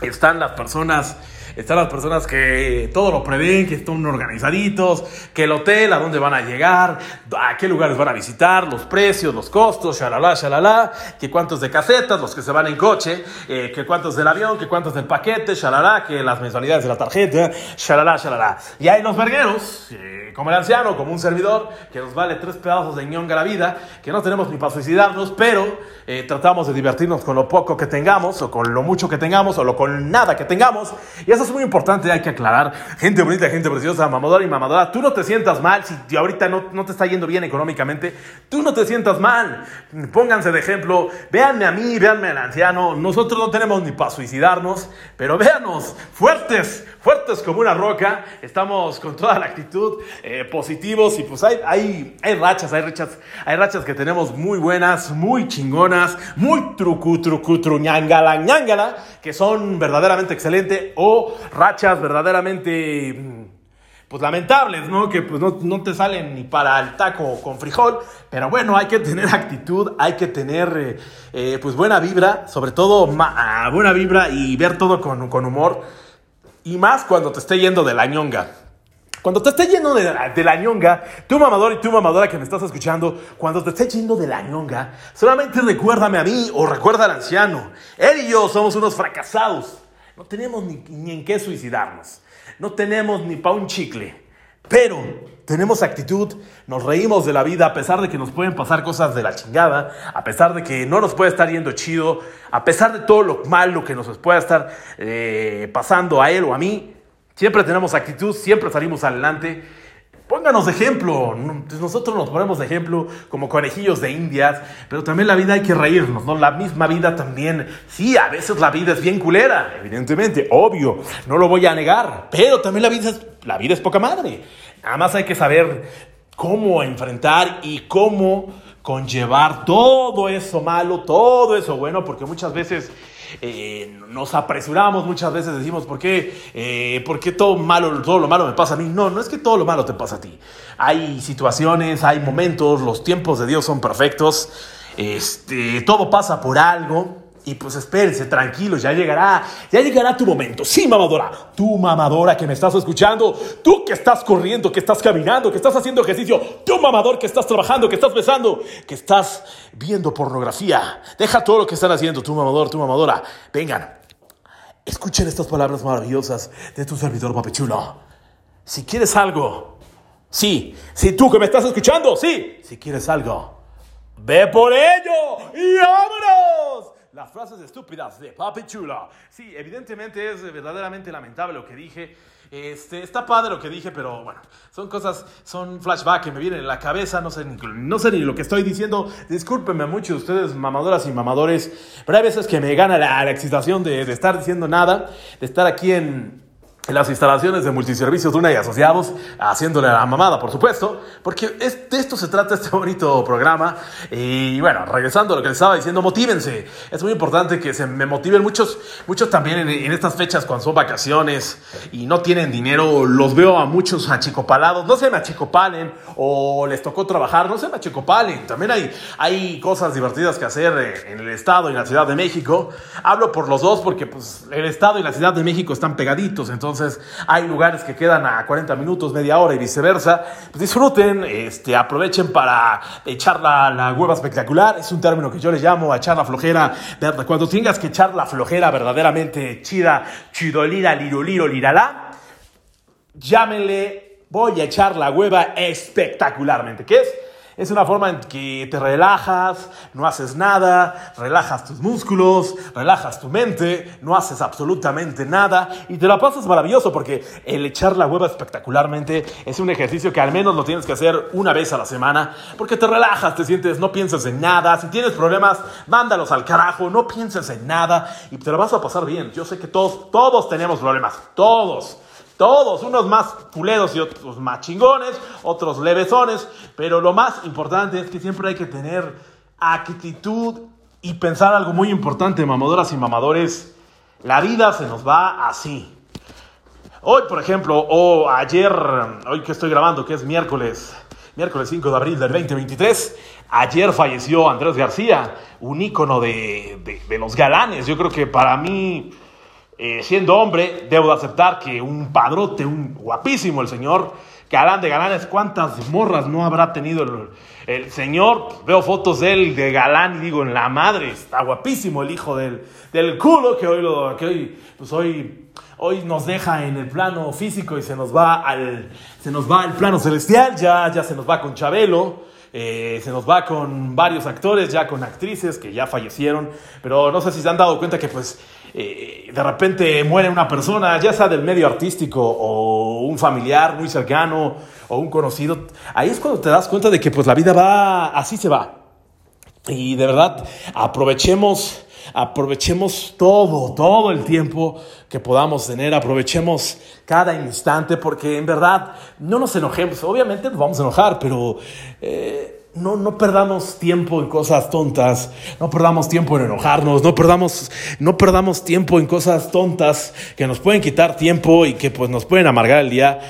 [SPEAKER 1] están las personas, están las personas que todo lo prevén, que están organizaditos, que el hotel, a dónde van a llegar, a qué lugares van a visitar, los precios, los costos, shalala, shalala, que cuántos de casetas, los que se van en coche, eh, que cuántos del avión, que cuántos del paquete, shalala, que las mensualidades de la tarjeta, shalala, shalala. Y hay los vergueros, eh, como el anciano, como un servidor, que nos vale tres pedazos de ñonga la vida, que no tenemos ni para suicidarnos, pero eh, tratamos de divertirnos con lo poco que tengamos, o con lo mucho que tengamos, o lo con nada que tengamos. Y eso es muy importante, hay que aclarar. Gente bonita, gente preciosa, mamadora y mamadora, tú no te sientas mal si ahorita no, no te está yendo bien económicamente, tú no te sientas mal. Pónganse de ejemplo, véanme a mí, véanme al anciano, nosotros no tenemos ni para suicidarnos, pero véanos, fuertes, fuertes como una roca, estamos con toda la actitud, eh, positivos y pues hay, hay, hay rachas, hay rachas, hay rachas que tenemos muy buenas, muy chingonas, muy trucu, trucu, truñangala, ñangala, que son verdaderamente excelentes o rachas verdaderamente pues lamentables, ¿no? Que pues no, no, te salen ni para el taco con frijol, pero bueno, hay que tener actitud, hay que tener eh, eh, pues buena vibra, sobre todo ma, buena vibra y ver todo con, con humor. Y más cuando te esté yendo de la ñonga. Cuando te esté yendo de la, de la ñonga, tu mamador y tu mamadora que me estás escuchando, cuando te esté yendo de la ñonga, solamente recuérdame a mí o recuerda al anciano. Él y yo somos unos fracasados. No tenemos ni, ni en qué suicidarnos, no tenemos ni pa' un chicle, pero tenemos actitud, nos reímos de la vida a pesar de que nos pueden pasar cosas de la chingada, a pesar de que no nos puede estar yendo chido, a pesar de todo lo malo que nos pueda estar eh, pasando a él o a mí, siempre tenemos actitud, siempre salimos adelante. Pónganos de ejemplo, pues nosotros nos ponemos ejemplo como conejillos de indias, pero también la vida hay que reírnos, ¿no? La misma vida también, sí, a veces la vida es bien culera, evidentemente, obvio, no lo voy a negar, pero también la vida es, la vida es poca madre. Nada más hay que saber cómo enfrentar y cómo conllevar todo eso malo, todo eso bueno, porque muchas veces eh, nos apresuramos muchas veces, decimos, ¿por qué, eh, ¿por qué todo, malo, todo lo malo me pasa a mí? No, no es que todo lo malo te pasa a ti. Hay situaciones, hay momentos, los tiempos de Dios son perfectos, este, todo pasa por algo. Y pues espérense, tranquilos, ya llegará, ya llegará tu momento. Sí, mamadora, tú mamadora que me estás escuchando, tú que estás corriendo, que estás caminando, que estás haciendo ejercicio, tú mamador que estás trabajando, que estás besando, que estás viendo pornografía. Deja todo lo que están haciendo, tú mamador, tú mamadora. Vengan, escuchen estas palabras maravillosas de tu servidor papechulo. Si quieres algo, sí, si tú que me estás escuchando, sí, si quieres algo, ve por ello y vámonos. Las frases estúpidas de Papi Chula. Sí, evidentemente es verdaderamente lamentable lo que dije. Este, está padre lo que dije, pero bueno, son cosas, son flashbacks que me vienen en la cabeza, no sé, no sé ni lo que estoy diciendo. Discúlpenme mucho ustedes, mamadoras y mamadores, pero hay veces que me gana la, la excitación de, de estar diciendo nada, de estar aquí en, en las instalaciones de multiservicios Luna y Asociados, haciéndole la mamada, por supuesto, porque es, de esto se trata este bonito programa. Y bueno, regresando a lo que les estaba diciendo, motívense. Es muy importante que se me motiven muchos, muchos también en, en estas fechas cuando son vacaciones y no tienen dinero. Los veo a muchos achicopalados, no se me achicopalen o les tocó trabajar, no se me achicopalen. También hay, hay cosas divertidas que hacer en el Estado y en la Ciudad de México. Hablo por los dos porque pues, el Estado y la Ciudad de México están pegaditos, entonces entonces hay lugares que quedan a 40 minutos, media hora y viceversa. Pues disfruten, este, aprovechen para echar la, la hueva espectacular. Es un término que yo le llamo a echar la flojera. Cuando tengas que echar la flojera verdaderamente chida, chidolira, liroliro, liralá, llámenle, voy a echar la hueva espectacularmente. ¿Qué es? Es una forma en que te relajas, no haces nada, relajas tus músculos, relajas tu mente, no haces absolutamente nada y te la pasas maravilloso porque el echar la hueva espectacularmente es un ejercicio que al menos lo tienes que hacer una vez a la semana porque te relajas, te sientes, no piensas en nada, si tienes problemas, mándalos al carajo, no pienses en nada y te la vas a pasar bien. Yo sé que todos, todos tenemos problemas, todos. Todos, unos más culeros y otros más chingones, otros levesones, pero lo más importante es que siempre hay que tener actitud y pensar algo muy importante, mamadoras y mamadores. La vida se nos va así. Hoy, por ejemplo, o ayer, hoy que estoy grabando, que es miércoles, miércoles 5 de abril del 2023, ayer falleció Andrés García, un ícono de, de los galanes. Yo creo que para mí eh, siendo hombre, debo de aceptar que un padrote, un guapísimo el señor, galán de galanes, ¿cuántas morras no habrá tenido el, señor? Veo fotos de él de galán y digo, en la madre, está guapísimo el hijo del, del culo que hoy, lo, que hoy, pues hoy, hoy nos deja en el plano físico y se nos va al, se nos va al plano celestial, ya, ya se nos va con Chabelo. Eh, se nos va con varios actores, ya con actrices que ya fallecieron, pero no sé si se han dado cuenta que pues eh, de repente muere una persona, ya sea del medio artístico o un familiar muy cercano o un conocido, ahí es cuando te das cuenta de que pues la vida va, así se va. Y de verdad, aprovechemos, aprovechemos todo, todo el tiempo que podamos tener, aprovechemos cada instante, porque en verdad no nos enojemos, obviamente nos vamos a enojar, pero eh, no, no perdamos tiempo en cosas tontas, no perdamos tiempo en enojarnos, no perdamos, no perdamos tiempo en cosas tontas que nos pueden quitar tiempo y que pues nos pueden amargar el día.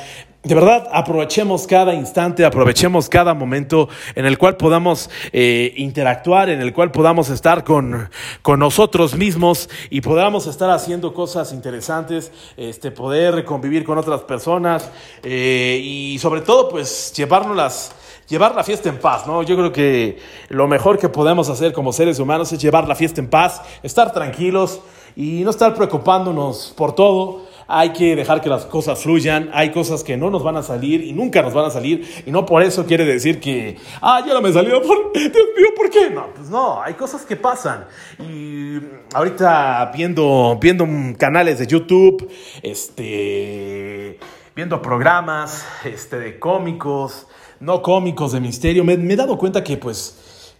[SPEAKER 1] De verdad, aprovechemos cada instante, aprovechemos cada momento en el cual podamos eh, interactuar, en el cual podamos estar con, con nosotros mismos y podamos estar haciendo cosas interesantes, este, poder convivir con otras personas eh, y sobre todo, pues, llevárnoslas llevar la fiesta en paz, ¿no? Yo creo que lo mejor que podemos hacer como seres humanos es llevar la fiesta en paz, estar tranquilos y no estar preocupándonos por todo. Hay que dejar que las cosas fluyan. Hay cosas que no nos van a salir y nunca nos van a salir. Y no por eso quiere decir que, ah, ya no me salió. Por, Dios mío, ¿por qué? No, pues no, hay cosas que pasan. Y ahorita viendo, viendo canales de YouTube, este, viendo programas este, de cómicos, no cómicos, de misterio, me, me he dado cuenta que pues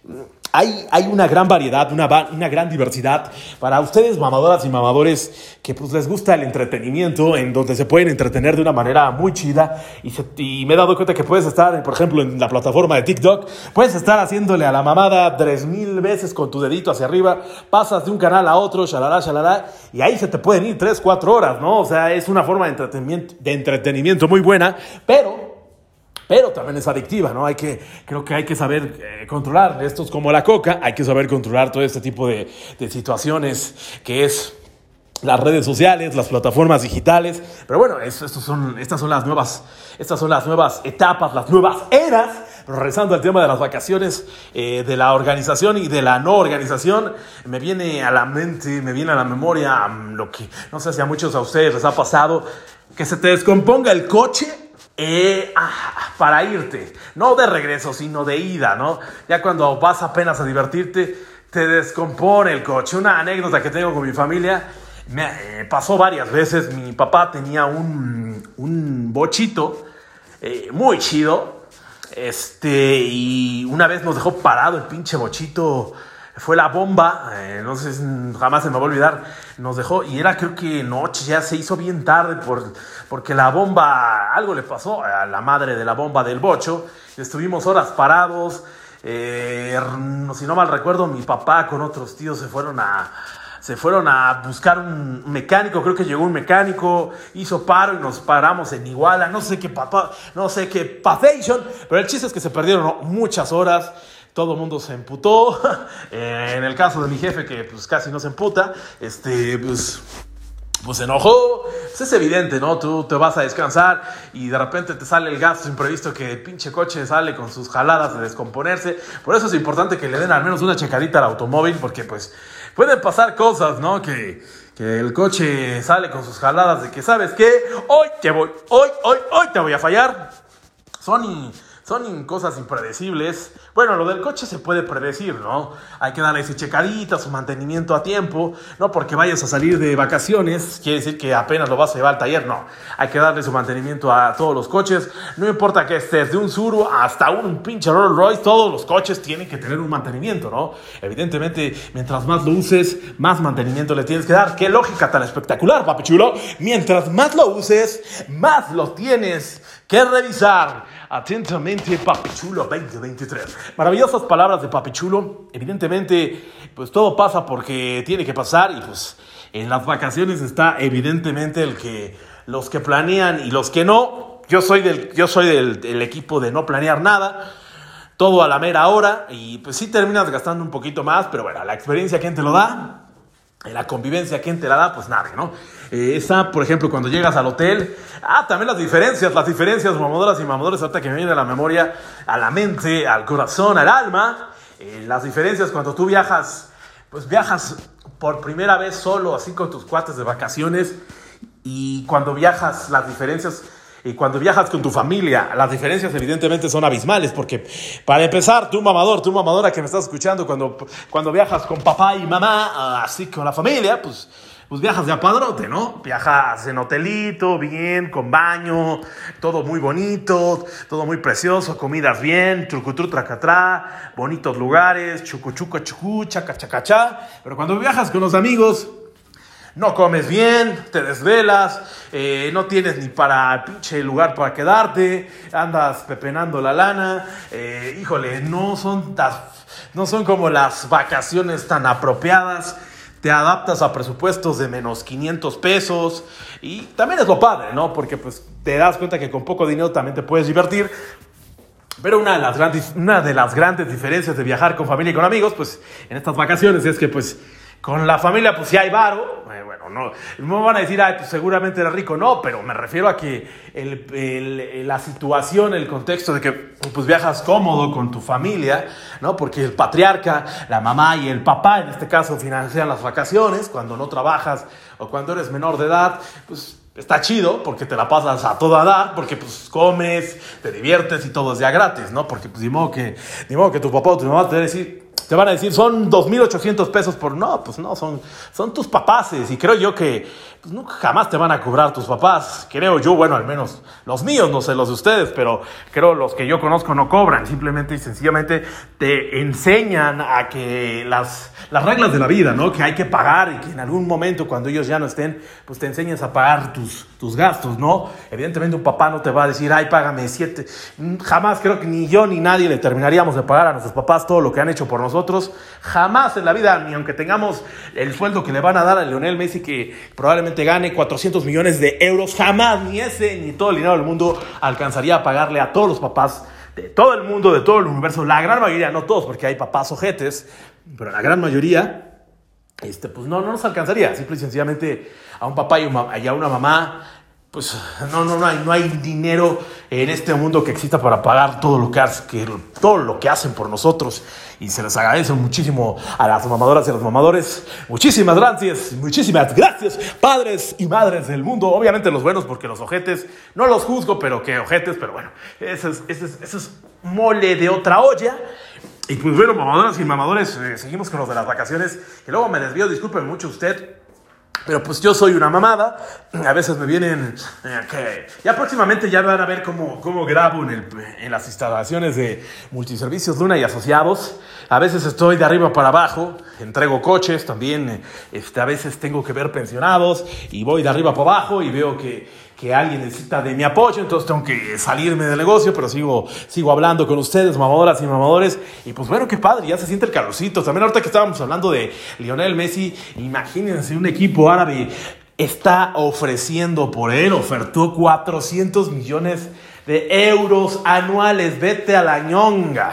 [SPEAKER 1] hay, una gran variedad, una, gran diversidad para ustedes, mamadoras y mamadores, que pues les gusta el entretenimiento, en donde se pueden entretener de una manera muy chida. Y, me he dado cuenta que puedes estar, por ejemplo, en la plataforma de TikTok, puedes estar haciéndole a la mamada tres mil veces con tu dedito hacia arriba, pasas de un canal a otro, shalala, shalala, y ahí se te pueden ir tres, cuatro horas, ¿no? O sea, es una forma de entretenimiento, de entretenimiento muy buena, pero pero también es adictiva, ¿no? Hay que, creo que hay que saber eh, controlar. Esto es como la coca, hay que saber controlar todo este tipo de, de situaciones que es las redes sociales, las plataformas digitales. Pero bueno, estos son, estas, son las nuevas, estas son las nuevas etapas, las nuevas eras. Pero regresando al tema de las vacaciones, eh, de la organización y de la no organización, me viene a la mente, me viene a la memoria um, lo que, no sé si a muchos de ustedes les ha pasado, que se te descomponga el coche eh, ah, para irte, no de regreso, sino de ida, ¿no? Ya cuando vas apenas a divertirte, te descompone el coche. Una anécdota que tengo con mi familia, me eh, pasó varias veces. Mi papá tenía un, un bochito eh, muy chido, este, y una vez nos dejó parado el pinche bochito fue la bomba, eh, no sé, jamás se me va a olvidar, nos dejó y era creo que noche, ya se hizo bien tarde por, porque la bomba, algo le pasó a la madre de la bomba del bocho, estuvimos horas parados, eh, si no mal recuerdo, mi papá con otros tíos se fueron a, se fueron a buscar un mecánico, creo que llegó un mecánico, hizo paro y nos paramos en Iguala, no sé qué papá, no sé qué pasation, pero el chiste es que se perdieron muchas horas todo el mundo se emputó. Eh, en el caso de mi jefe, que pues casi no se emputa, este, pues, pues se enojó. Pues es evidente, ¿no? Tú te vas a descansar y de repente te sale el gasto imprevisto que el pinche coche sale con sus jaladas de descomponerse. Por eso es importante que le den al menos una checadita al automóvil, porque pues pueden pasar cosas, ¿no? Que, que el coche sale con sus jaladas de que, ¿sabes qué? Hoy te voy, hoy, hoy, hoy te voy a fallar. Sony son cosas impredecibles. Bueno, lo del coche se puede predecir, ¿no? Hay que darle ese checadita, su mantenimiento a tiempo, no porque vayas a salir de vacaciones, quiere decir que apenas lo vas a llevar al taller, no. Hay que darle su mantenimiento a todos los coches, no importa que estés de un Suru hasta un pinche Rolls Royce, todos los coches tienen que tener un mantenimiento, ¿no? Evidentemente, mientras más lo uses, más mantenimiento le tienes que dar. Qué lógica tan espectacular, papi chulo. Mientras más lo uses, más lo tienes que revisar. Atentamente, Papichulo 2023. Maravillosas palabras de Papichulo. Evidentemente, pues todo pasa porque tiene que pasar y pues en las vacaciones está evidentemente el que los que planean y los que no. Yo soy del, yo soy del, del equipo de no planear nada todo a la mera hora y pues sí terminas gastando un poquito más, pero bueno, la experiencia, ¿quién te lo da? La convivencia, ¿quién te la da? Pues nadie, ¿no? Eh, esa, por ejemplo, cuando llegas al hotel. Ah, también las diferencias, las diferencias mamadoras y mamadores, ahorita que me viene a la memoria, a la mente, al corazón, al alma. Eh, las diferencias cuando tú viajas, pues viajas por primera vez solo, así con tus cuates de vacaciones. Y cuando viajas, las diferencias y cuando viajas con tu familia, las diferencias evidentemente son abismales, porque para empezar, tú mamador, tú mamadora que me estás escuchando, cuando, cuando viajas con papá y mamá, así con la familia, pues, pues viajas de apadrote, ¿no? Viajas en hotelito, bien, con baño, todo muy bonito, todo muy precioso, comidas bien, trucutru tracatrá, bonitos lugares, chucuchuca chucu, chacachacachá. Pero cuando viajas con los amigos, no comes bien, te desvelas, eh, no tienes ni para pinche lugar para quedarte, andas pepenando la lana, eh, híjole, no son, no son como las vacaciones tan apropiadas, te adaptas a presupuestos de menos 500 pesos y también es lo padre, ¿no? Porque pues te das cuenta que con poco dinero también te puedes divertir, pero una de, las grandes, una de las grandes diferencias de viajar con familia y con amigos, pues en estas vacaciones es que pues con la familia, pues si hay varo, eh, bueno. No, me van a decir, ay, pues seguramente era rico. No, pero me refiero a que el- la situación, el contexto de que pues viajas cómodo con tu familia, ¿no? Porque el patriarca, la mamá y el papá, en este caso, financian las vacaciones cuando no trabajas o cuando eres menor de edad, pues está chido porque te la pasas a toda dar, porque pues comes, te diviertes y todo es ya gratis, ¿no? Porque pues ni modo que, ni modo que tu papá o tu mamá te va a decir, te van a decir, son 2.800 pesos por... No, pues no, son, son tus papaces. Y creo yo que pues, nunca jamás te van a cobrar tus papás. Creo yo, bueno, al menos los míos, no sé los de ustedes, pero creo los que yo conozco no cobran. Simplemente y sencillamente te enseñan a que las, las reglas de la vida, ¿no? Que hay que pagar y que en algún momento cuando ellos ya no estén, pues te enseñas a pagar tus, tus gastos, ¿no? Evidentemente un papá no te va a decir, ay, págame siete. Mm, Jamás creo que ni yo ni nadie le terminaríamos de pagar a nuestros papás todo lo que han hecho por nosotros. Jamás en la vida, ni aunque tengamos el sueldo que le van a dar a Lionel Messi, que probablemente gane 400 millones de euros, jamás ni ese ni todo el dinero del mundo alcanzaría a pagarle a todos los papás de todo el mundo, de todo el universo. La gran mayoría, no todos, porque hay papás ojetes, pero la gran mayoría este, pues no, no nos alcanzaría. Simple y sencillamente a un papá y, a una mamá, pues no, no, no, hay, no hay dinero en este mundo que exista para pagar todo lo que, que, todo lo que hacen por nosotros. Y se les agradece muchísimo a las mamadoras y a los mamadores. Muchísimas gracias, muchísimas gracias, padres y madres del mundo. Obviamente los buenos, porque los ojetes, no los juzgo, pero que ojetes, pero bueno, ese es, ese es, ese es mole de otra olla. Y pues bueno, mamadoras y mamadores, eh, seguimos con los de las vacaciones. Y luego me desvío, disculpen mucho usted. Pero pues yo soy una mamada. A veces me vienen. eh, que ya próximamente ya van a ver cómo, cómo grabo en, el- en las instalaciones de Multiservicios Luna y Asociados. A veces estoy de arriba para abajo. Entrego coches también. eh, Este, a veces tengo que ver pensionados. Y voy de arriba para abajo y veo que, que alguien necesita de mi apoyo. Entonces tengo que salirme del negocio. Pero sigo, sigo hablando con ustedes, mamadoras y mamadores. Y pues bueno, qué padre. Ya se siente el calorcito. También ahorita que estábamos hablando de Lionel Messi. Imagínense un equipo árabe está ofreciendo por él, ofertó 400 millones de euros anuales. Vete a la ñonga,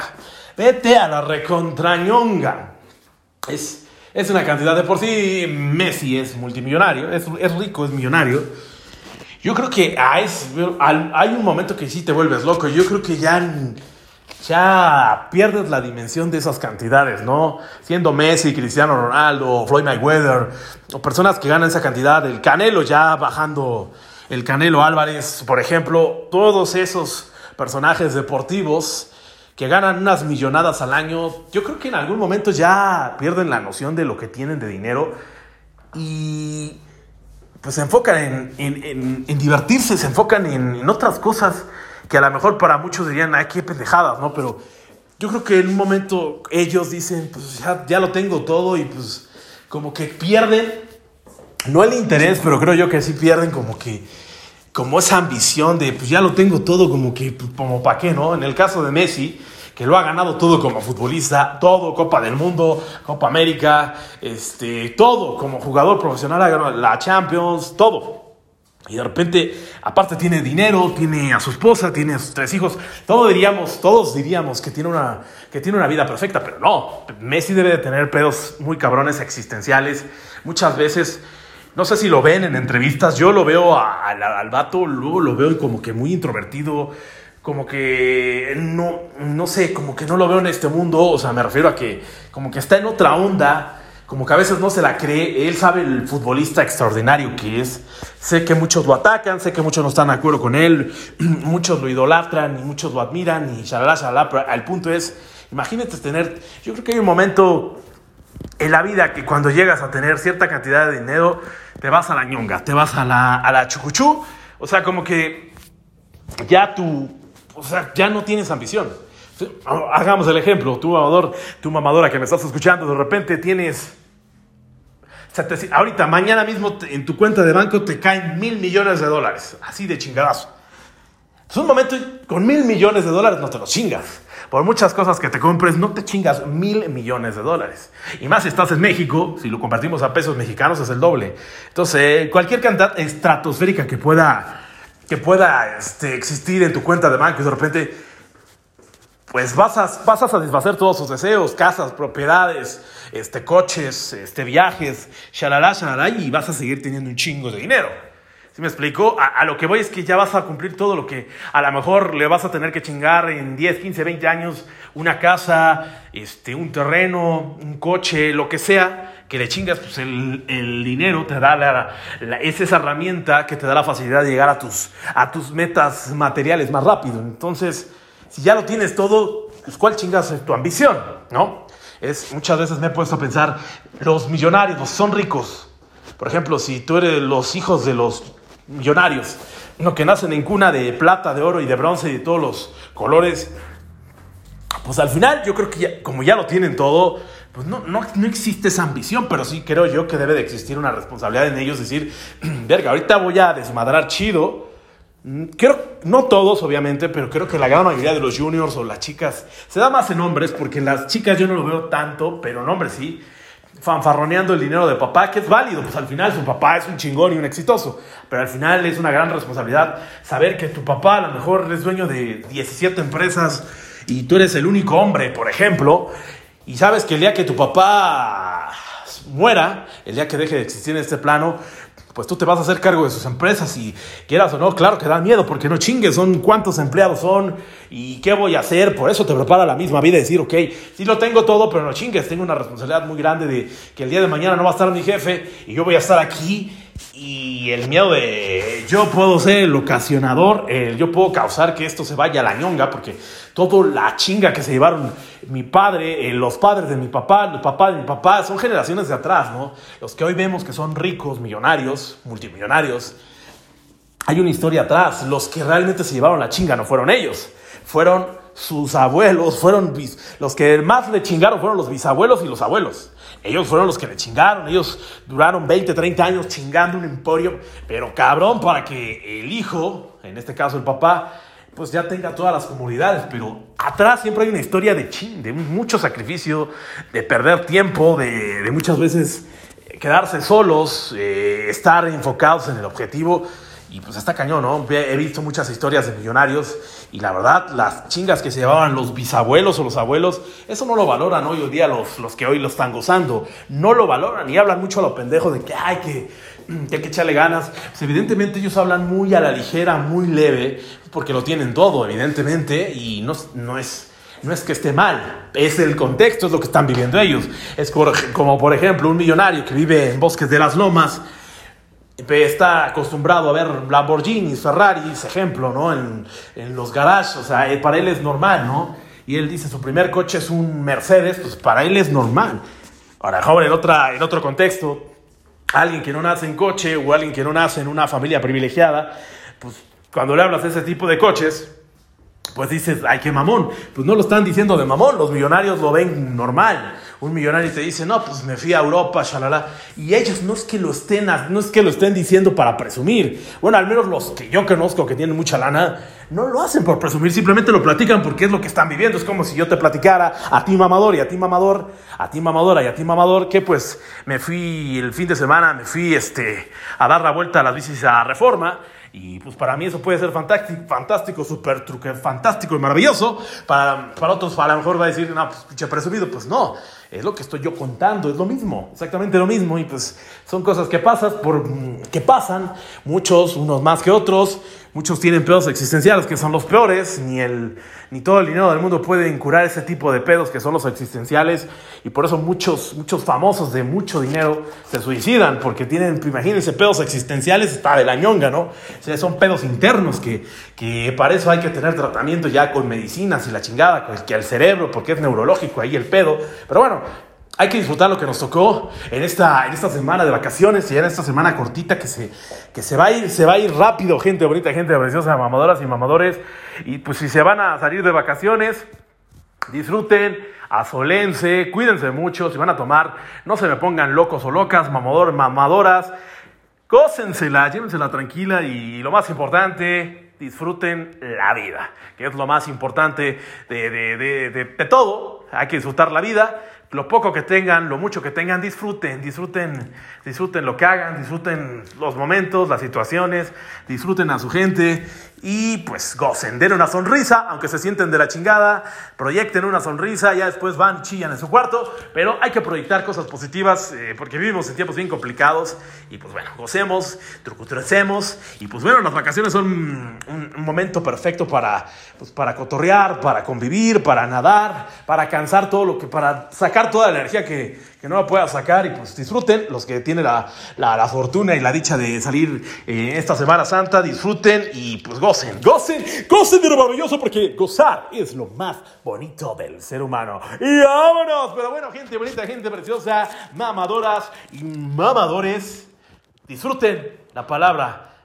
[SPEAKER 1] vete a la recontrañonga. Es, es una cantidad de por sí. Messi es multimillonario, es, es rico, es millonario. Yo creo que a ese- al- hay un momento que sí te vuelves loco. Yo creo que ya, ya pierdes la dimensión de esas cantidades, ¿no? Siendo Messi, Cristiano Ronaldo, Floyd Mayweather, o personas que ganan esa cantidad, el Canelo ya bajando, el Canelo Álvarez, por ejemplo, todos esos personajes deportivos que ganan unas millonadas al año, yo creo que en algún momento ya pierden la noción de lo que tienen de dinero y pues se enfocan en, en- en- divertirse, se enfocan en, en otras cosas que a lo mejor para muchos dirían, ay, qué pendejadas, ¿no? Pero yo creo que en un momento ellos dicen, pues ya, ya lo tengo todo y pues como que pierden, no el interés, pero creo yo que sí pierden como que, como esa ambición de, pues ya lo tengo todo, como que, pues, como para qué, ¿no? En el caso de Messi, que lo ha ganado todo como futbolista, todo, Copa del Mundo, Copa América, este, todo, como jugador profesional ha ganado la Champions, todo. Y de repente, aparte tiene dinero, tiene a su esposa, tiene a sus tres hijos. Todos diríamos, todos diríamos que tiene una, que tiene una vida perfecta, pero no. Messi debe de tener pedos muy cabrones existenciales. Muchas veces, no sé si lo ven en entrevistas, yo lo veo a- al, al vato, luego lo veo como que muy introvertido, como que no, no sé, como que no lo veo en este mundo. O sea, me refiero a que como que está en otra onda como que a veces no se la cree, él sabe el futbolista extraordinario que es. Sé que muchos lo atacan, sé que muchos no están de acuerdo con él, muchos lo idolatran y muchos lo admiran y shalala, shalala, pero el punto es, imagínate tener, yo creo que hay un momento en la vida que cuando llegas a tener cierta cantidad de dinero, te vas a la ñonga, te vas a la, a la chucuchú, o sea, como que ya tú, o sea, ya no tienes ambición. Hagamos el ejemplo, tú mamador, tú mamadora que me estás escuchando, de repente tienes 700 ahorita, mañana mismo te- en tu cuenta de banco te caen mil millones de dólares, así de chingadazo. Es un momento con mil millones de dólares no te los chingas. Por muchas cosas que te compres, no te chingas mil millones de dólares. Y más si estás en México, si lo convertimos a pesos mexicanos es el doble. Entonces, cualquier cantidad estratosférica que pueda, que pueda este, existir en tu cuenta de banco y de repente pues vas a, vas a satisfacer todos sus deseos, casas, propiedades, este, coches, este, viajes, shalala, shalala, y vas a seguir teniendo un chingo de dinero. ¿Sí me explico? A, lo que voy es que ya vas a cumplir todo lo que a lo mejor le vas a tener que chingar en 10, 15, 20 años, una casa, este, un terreno, un coche, lo que sea, que le chingas, pues el, el dinero te da la, la, es esa herramienta que te da la facilidad de llegar a tus, a tus metas materiales más rápido. Entonces, si ya lo tienes todo, pues ¿cuál chingas tu ambición? ¿No? Es, muchas veces me he puesto a pensar, los millonarios, son ricos. Por ejemplo, si tú eres los hijos de los millonarios, no, que nacen en cuna de plata, de oro y de bronce y de todos los colores, pues al final yo creo que como ya lo tienen todo, pues no, no, no, existe esa ambición, pero sí creo yo que debe de existir una responsabilidad en ellos, decir, verga, ahorita voy a desmadrar chido. Creo, no todos obviamente, pero creo que la gran mayoría de los juniors o las chicas, se da más en hombres, porque las chicas yo no lo veo tanto, pero en hombres sí, fanfarroneando el dinero de papá, que es válido, pues al final su papá es un chingón y un exitoso, pero al final es una gran responsabilidad saber que tu papá a lo mejor es dueño de 17 empresas y tú eres el único hombre, por ejemplo, y sabes que el día que tu papá muera, el día que deje de existir en este plano, pues tú te vas a hacer cargo de sus empresas y quieras o no, claro que da miedo porque no chingues, son cuántos empleados son y qué voy a hacer, por eso te prepara la misma vida decir, ok, sí lo tengo todo, pero no chingues, tengo una responsabilidad muy grande de que el día de mañana no va a estar mi jefe y yo voy a estar aquí y el miedo de yo puedo ser el ocasionador, yo puedo causar que esto se vaya a la ñonga porque toda la chinga que se llevaron mi padre, eh, los padres de mi papá, el papá de mi papá, son generaciones de atrás, ¿no? Los que hoy vemos que son ricos, millonarios, multimillonarios, hay una historia atrás. Los que realmente se llevaron la chinga no fueron ellos, fueron sus abuelos, fueron los que más le chingaron fueron los bisabuelos y los abuelos. Ellos fueron los que le chingaron, ellos duraron 20, 30 años chingando un emporio, pero cabrón, para que el hijo, en este caso el papá, pues ya tenga todas las comodidades, pero atrás siempre hay una historia de chin, de mucho sacrificio, de perder tiempo, de, de muchas veces quedarse solos, eh, estar enfocados en el objetivo. Y pues está cañón, ¿no? He visto muchas historias de millonarios y la verdad, las chingas que se llevaban los bisabuelos o los abuelos, eso no lo valoran hoy en día los, los que hoy lo están gozando. No lo valoran y hablan mucho a lo pendejo de que hay que, que, hay que echarle ganas. Pues evidentemente ellos hablan muy a la ligera, muy leve, porque lo tienen todo, evidentemente, y no, no es no es que esté mal, es el contexto, es lo que están viviendo ellos. Es como, por ejemplo, un millonario que vive en bosques de las lomas, está acostumbrado a ver Lamborghinis, Ferraris, ejemplo, ¿no? En, en los garages, o sea, para él es normal, ¿no? Y él dice, su primer coche es un Mercedes, pues para él es normal. Ahora, joven, en, otra, en otro contexto, alguien que no nace en coche o alguien que no nace en una familia privilegiada, pues cuando le hablas de ese tipo de coches, pues dices, ay, qué mamón. Pues no lo están diciendo de mamón, los millonarios lo ven normal. Un millonario te dice, no, pues me fui a Europa, shalala. Y ellos no es que lo estén, no es que lo estén diciendo para presumir. Bueno, al menos los que yo conozco que tienen mucha lana, no lo hacen por presumir, simplemente lo platican porque es lo que están viviendo. Es como si yo te platicara a ti mamador y a ti mamador, a ti mamadora y a ti mamador, que pues me fui el fin de semana, me fui este, a dar la vuelta a las bicis a Reforma. Y pues para mí eso puede ser fantástico, fantástico, súper truque, fantástico y maravilloso. Para, para otros a lo mejor va a decir, no, pues pinche presumido. Pues no, es lo que estoy yo contando, es lo mismo, exactamente lo mismo. Y pues son cosas que, pasas por, que pasan, muchos, unos más que otros. Muchos tienen pedos existenciales que son los peores, ni, el, ni todo el dinero del mundo puede curar ese tipo de pedos que son los existenciales, y por eso muchos, muchos famosos de mucho dinero se suicidan, porque tienen, imagínense, pedos existenciales, está de la ñonga, ¿no? O sea, son pedos internos que, que para eso hay que tener tratamiento ya con medicinas y la chingada, que al cerebro, porque es neurológico ahí el pedo, pero bueno, hay que disfrutar lo que nos tocó en esta, en esta semana de vacaciones y en esta semana cortita que se, que se va a ir, se va a ir rápido, gente bonita, gente preciosa, mamadoras y mamadores. Y pues si se van a salir de vacaciones, disfruten, asolense, cuídense mucho, si van a tomar, no se me pongan locos o locas, mamador, mamadoras, gócensela, llévensela tranquila y lo más importante, disfruten la vida, que es lo más importante de, de, de, de todo, hay que disfrutar la vida lo poco que tengan, lo mucho que tengan, disfruten, disfruten, disfruten lo que hagan, disfruten los momentos, las situaciones, disfruten a su gente y pues gocen, den una sonrisa, aunque se sienten de la chingada, proyecten una sonrisa, ya después van, chillan en su cuarto, pero hay que proyectar cosas positivas eh, porque vivimos en tiempos bien complicados y pues bueno, gocemos, trucutrecemos y pues bueno, las vacaciones son un, un momento perfecto para, pues, para cotorrear, para convivir, para nadar, para cansar todo lo que, para sacar toda la energía que, que no la pueda sacar y pues disfruten, los que tienen la, la, la fortuna y la dicha de salir eh, esta Semana Santa, disfruten y pues gocen, gocen, gocen de lo maravilloso porque gozar es lo más bonito del ser humano. Y vámonos, pero bueno, gente bonita, gente preciosa, mamadoras y mamadores, disfruten la palabra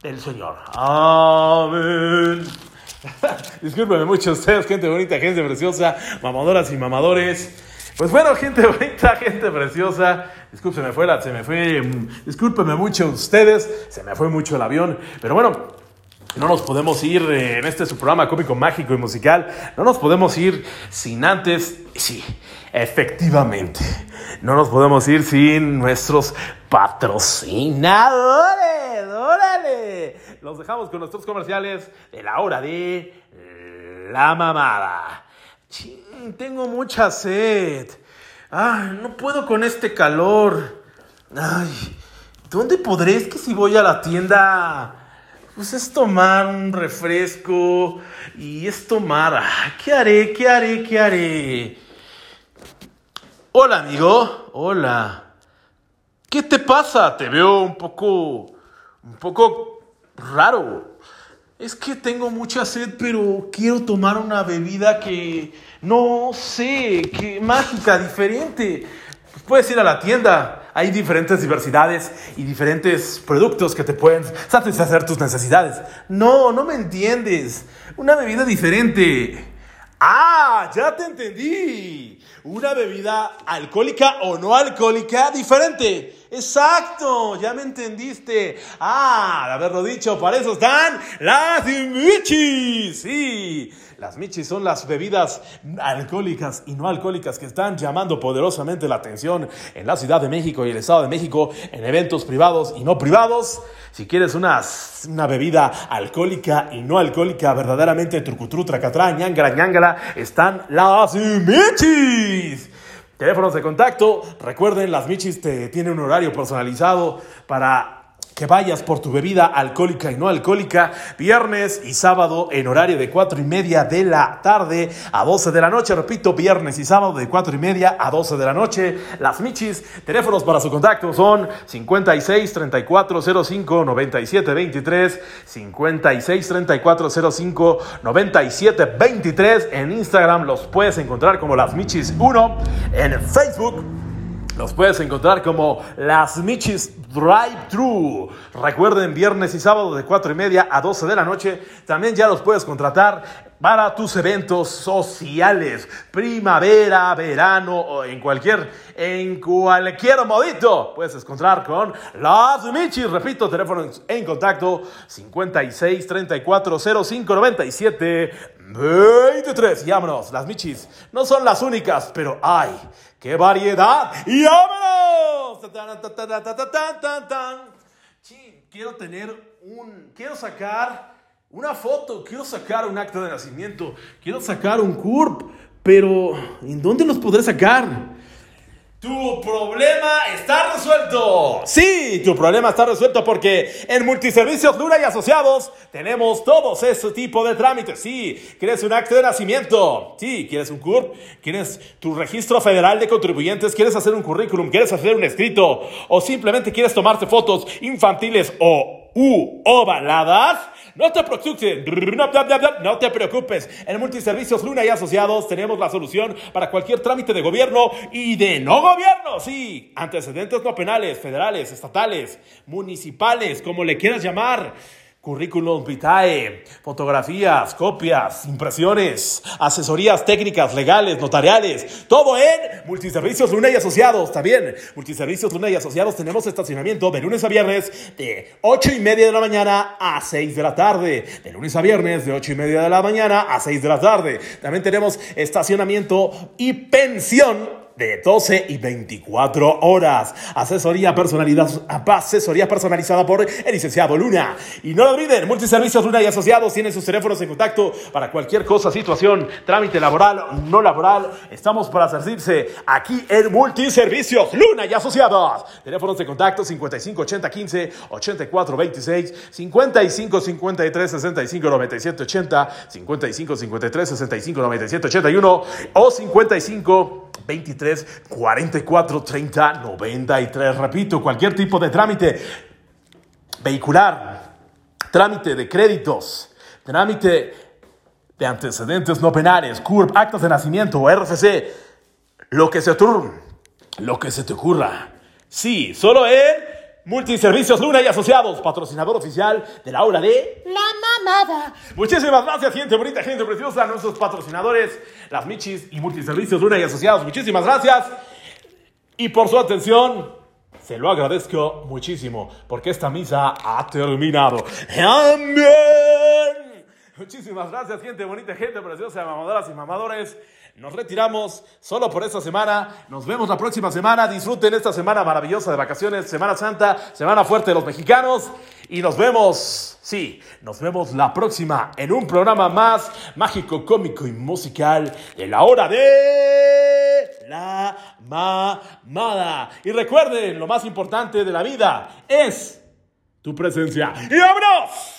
[SPEAKER 1] del Señor. Amén. Discúlpenme mucho ustedes, gente bonita, gente preciosa, mamadoras y mamadores. Pues bueno, gente bonita, gente preciosa. Disculpe, se me fue la, se me fue. mm, Discúlpenme mucho ustedes, se me fue mucho el avión. Pero bueno, no nos podemos ir eh, en este su programa cómico, mágico y musical. No nos podemos ir sin antes. Sí, efectivamente. No nos podemos ir sin nuestros patrocinadores. ¡Órale! Los dejamos con nuestros comerciales de la hora de la mamada. Tengo mucha sed. Ay, no puedo con este calor. Ay, ¿dónde podré? Es que si voy a la tienda, pues es tomar un refresco y es tomar. ¿Qué haré? ¿Qué haré? ¿Qué haré? Hola, amigo. Hola. ¿Qué te pasa? Te veo un poco. un poco raro. Es que tengo mucha sed, pero quiero tomar una bebida que no sé, que mágica, diferente. Puedes ir a la tienda. Hay diferentes diversidades y diferentes productos que te pueden satisfacer tus necesidades. No, no me entiendes. Una bebida diferente. Ah, ya te entendí. Una bebida alcohólica o no alcohólica diferente. Exacto, ya me entendiste. Ah, de haberlo dicho, para eso están las michis. Sí, las michis son las bebidas alcohólicas y no alcohólicas que están llamando poderosamente la atención en la Ciudad de México y el Estado de México en eventos privados y no privados. Si quieres una, una bebida alcohólica y no alcohólica, verdaderamente trucutru, tracatrá, ñangara, ñangara, están las michis. Teléfonos de contacto. Recuerden, las Michis te tienen un horario personalizado para que vayas por tu bebida alcohólica y no alcohólica. Viernes y sábado en horario de 4 y media de la tarde a 12 de la noche. Repito, viernes y sábado de 4 y media a 12 de la noche. Las Michis, teléfonos para su contacto son 56 34 05 97 23, 56 34 05 97 23. En Instagram los puedes encontrar como Las Michis 1. En Facebook los puedes encontrar como Las Michis Drive Thru. Recuerden, viernes y sábado de 4 y media a 12 de la noche. También ya los puedes contratar para tus eventos sociales. Primavera, verano o en cualquier, en cualquier modito. Puedes encontrar con Las Michis. Repito, teléfono en contacto 56 34 05 97 23. Y Las Michis no son las únicas, pero hay. ¡Qué variedad! ¡Y vámonos! Chin, quiero tener un... Quiero sacar una foto, quiero sacar un acta de nacimiento, quiero sacar un CURP, pero ¿en dónde los podré sacar? Tu problema está resuelto. Sí, tu problema está resuelto porque en Multiservicios Luna y Asociados tenemos todos ese tipo de trámites. Sí, ¿quieres un acto de nacimiento? Sí, ¿quieres un CURP? ¿Quieres tu registro federal de contribuyentes? ¿Quieres hacer un currículum? ¿Quieres hacer un escrito? ¿O simplemente quieres tomarte fotos infantiles o u ovaladas? No te preocupes, no, te preocupes. En Multiservicios Luna y Asociados tenemos la solución para cualquier trámite de gobierno y de no gobierno. Sí, antecedentes no penales, federales, estatales, municipales, como le quieras llamar. Currículum vitae, fotografías, copias, impresiones, asesorías técnicas, legales, notariales, todo en Multiservicios Luna y Asociados. También, Multiservicios Luna y Asociados tenemos estacionamiento de lunes a viernes de 8 y media de la mañana a 6 de la tarde. De lunes a viernes de 8 y media de la mañana a 6 de la tarde. También tenemos estacionamiento y pensión de 12 y 24 horas. Asesoría, personalidad, asesoría personalizada por el licenciado Luna. Y no lo olviden, Multiservicios Luna y Asociados tienen sus teléfonos en contacto para cualquier cosa, situación, trámite laboral, no laboral. Estamos para servirse aquí en Multiservicios Luna y Asociados. Teléfonos de contacto 55 80 15 84 26 55 53 65 97 80 55 53 65 97 81 o 55 23 44 30 93. Repito, cualquier tipo de trámite vehicular, trámite de créditos, trámite de antecedentes no penales, CURP, actas de nacimiento RFC, lo que se lo que se te ocurra. Sí, solo en Multiservicios Luna y Asociados, patrocinador oficial de la obra de La Mamada. Muchísimas gracias, gente bonita, gente preciosa, a nuestros patrocinadores, las Michis y Multiservicios Luna y Asociados. Muchísimas gracias. Y por su atención, se lo agradezco muchísimo, porque esta misa ha terminado. Amén. Muchísimas gracias, gente bonita, gente preciosa, mamadoras y mamadores. Nos retiramos solo por esta semana. Nos vemos la próxima semana. Disfruten esta semana maravillosa de vacaciones, Semana Santa, Semana Fuerte de los Mexicanos. Y nos vemos, sí, nos vemos la próxima en un programa más mágico, cómico y musical de la hora de la mamada. Y recuerden, lo más importante de la vida es tu presencia. ¡Y vámonos!